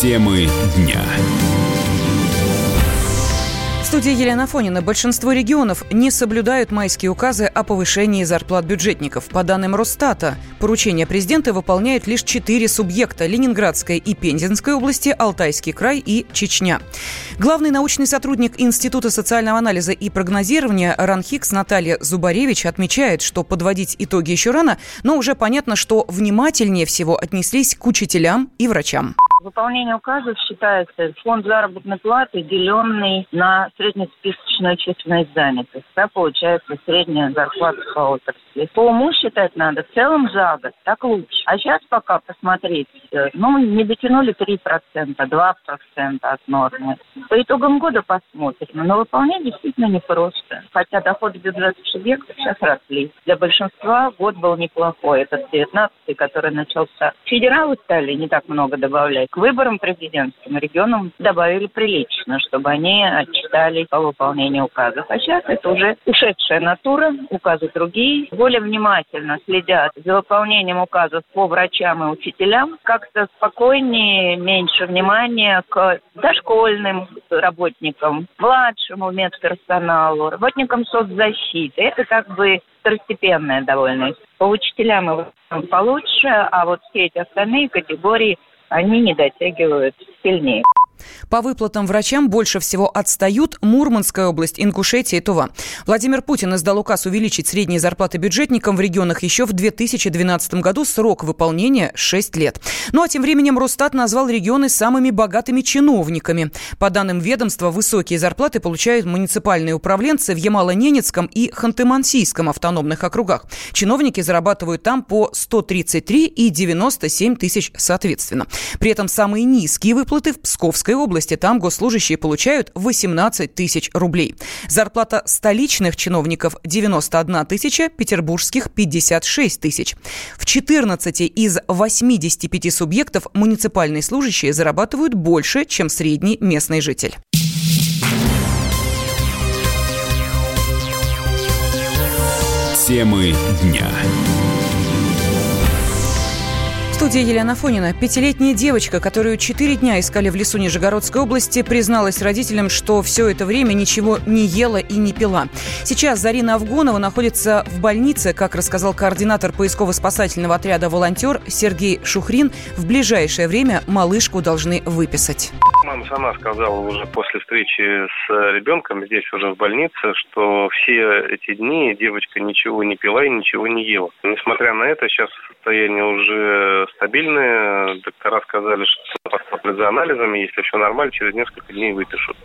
Темы дня. В студии Елена Фонина. Большинство регионов не соблюдают майские указы о повышении зарплат бюджетников. По данным Росстата, поручения президента выполняют лишь четыре субъекта – Ленинградская и Пензенская области, Алтайский край и Чечня. Главный научный сотрудник Института социального анализа и прогнозирования РАНХИКС Наталья Зубаревич отмечает, что подводить итоги еще рано, но уже понятно, что внимательнее всего отнеслись к учителям и врачам. Выполнение указов считается фонд заработной платы, деленный на среднесписочную численность занятых. Да, получается средняя зарплата по отрасли. По уму считать надо в целом за год, так лучше. А сейчас пока посмотреть, э, ну, не дотянули 3%, 2% от нормы. По итогам года посмотрим. Но выполнение действительно непросто. Хотя доходы бюджетных субъектов сейчас росли. Для большинства год был неплохой. Этот 19 который начался. Федералы стали не так много добавлять к выборам президентским регионам добавили прилично, чтобы они отчитали по выполнению указов. А сейчас это уже ушедшая натура, указы другие. Более внимательно следят за выполнением указов по врачам и учителям. Как-то спокойнее, меньше внимания к дошкольным работникам, младшему медперсоналу, работникам соцзащиты. Это как бы второстепенная довольно. По учителям получше, а вот все эти остальные категории они не дотягивают сильнее. По выплатам врачам больше всего отстают Мурманская область, Ингушетия и Тува. Владимир Путин издал указ увеличить средние зарплаты бюджетникам в регионах еще в 2012 году. Срок выполнения – 6 лет. Ну а тем временем Росстат назвал регионы самыми богатыми чиновниками. По данным ведомства, высокие зарплаты получают муниципальные управленцы в Ямало-Ненецком и Ханты-Мансийском автономных округах. Чиновники зарабатывают там по 133 и 97 тысяч соответственно. При этом самые низкие выплаты в Псковской Московской области. Там госслужащие получают 18 тысяч рублей. Зарплата столичных чиновников 91 тысяча, петербургских 56 тысяч. В 14 из 85 субъектов муниципальные служащие зарабатывают больше, чем средний местный житель. Темы дня студии Елена Фонина. Пятилетняя девочка, которую четыре дня искали в лесу Нижегородской области, призналась родителям, что все это время ничего не ела и не пила. Сейчас Зарина Авгонова находится в больнице, как рассказал координатор поисково-спасательного отряда «Волонтер» Сергей Шухрин. В ближайшее время малышку должны выписать. Мама сама сказала уже после встречи с ребенком здесь уже в больнице, что все эти дни девочка ничего не пила и ничего не ела. Несмотря на это, сейчас состояние уже стабильное. Доктора сказали, что посмотрят за анализами, если все нормально, через несколько дней выпишут.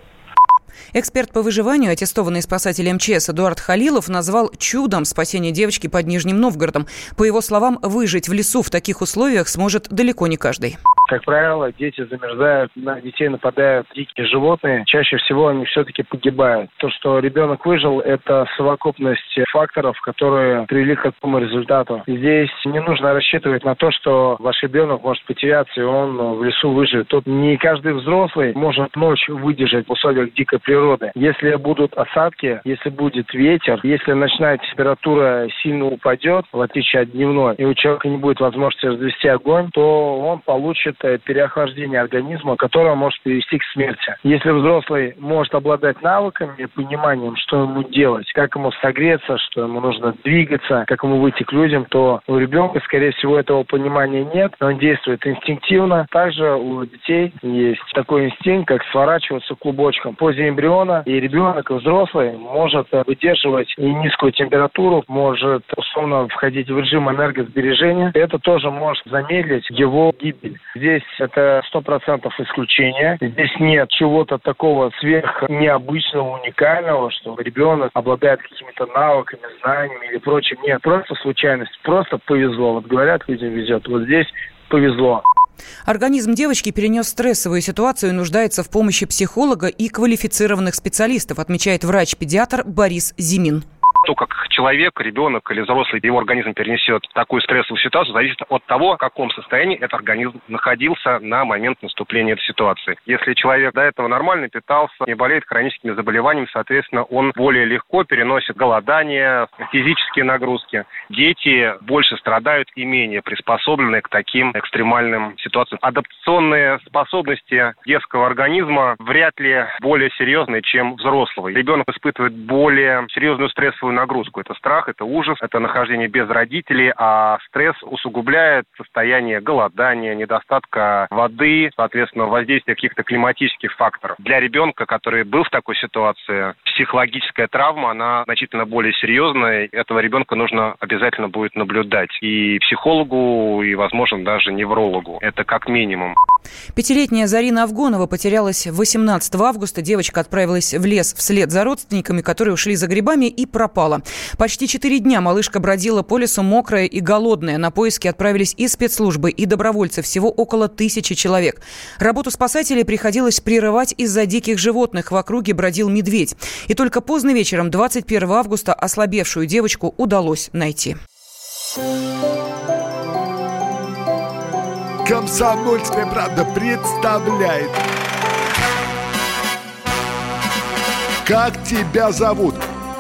Эксперт по выживанию, аттестованный спасатель МЧС Эдуард Халилов, назвал чудом спасение девочки под Нижним Новгородом. По его словам, выжить в лесу в таких условиях сможет далеко не каждый. Как правило, дети замерзают, на детей нападают дикие животные. Чаще всего они все-таки погибают. То, что ребенок выжил, это совокупность факторов, которые привели к такому результату. Здесь не нужно рассчитывать на то, что ваш ребенок может потеряться, и он в лесу выживет. Тут не каждый взрослый может ночь выдержать в условиях дикой природы. Если будут осадки, если будет ветер, если ночная температура сильно упадет, в отличие от дневной, и у человека не будет возможности развести огонь, то он получит переохлаждение организма, которое может привести к смерти. Если взрослый может обладать навыками и пониманием, что ему делать, как ему согреться, что ему нужно двигаться, как ему выйти к людям, то у ребенка, скорее всего, этого понимания нет. Он действует инстинктивно. Также у детей есть такой инстинкт, как сворачиваться клубочком. Позе эмбриона и ребенок, и взрослый может выдерживать и низкую температуру, может условно входить в режим энергосбережения. Это тоже может замедлить его гибель. Здесь это сто процентов исключение. Здесь нет чего-то такого сверх необычного, уникального, что ребенок обладает какими-то навыками, знаниями или прочим. Нет, просто случайность, просто повезло. Вот говорят, людям везет. Вот здесь повезло. Организм девочки перенес стрессовую ситуацию и нуждается в помощи психолога и квалифицированных специалистов, отмечает врач-педиатр Борис Зимин. То, как человек, ребенок или взрослый, его организм перенесет такую стрессовую ситуацию, зависит от того, в каком состоянии этот организм находился на момент наступления этой ситуации. Если человек до этого нормально питался, не болеет хроническими заболеваниями, соответственно, он более легко переносит голодание, физические нагрузки. Дети больше страдают и менее приспособлены к таким экстремальным ситуациям. Адаптационные способности детского организма вряд ли более серьезные, чем взрослого. Ребенок испытывает более серьезную стрессовую нагрузку. Это страх, это ужас, это нахождение без родителей, а стресс усугубляет состояние голодания, недостатка воды, соответственно, воздействие каких-то климатических факторов. Для ребенка, который был в такой ситуации, психологическая травма, она значительно более серьезная. Этого ребенка нужно обязательно будет наблюдать и психологу, и, возможно, даже неврологу. Это как минимум. Пятилетняя Зарина Авгонова потерялась 18 августа. Девочка отправилась в лес вслед за родственниками, которые ушли за грибами, и пропала. Почти четыре дня малышка бродила по лесу мокрая и голодная. На поиски отправились и спецслужбы, и добровольцы. Всего около тысячи человек. Работу спасателей приходилось прерывать из-за диких животных. В округе бродил медведь. И только поздно вечером 21 августа ослабевшую девочку удалось найти. Комсомольская правда представляет. Как тебя зовут?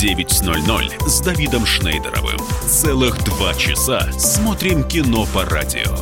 9.00 с Давидом Шнейдеровым. Целых два часа смотрим кино по радио.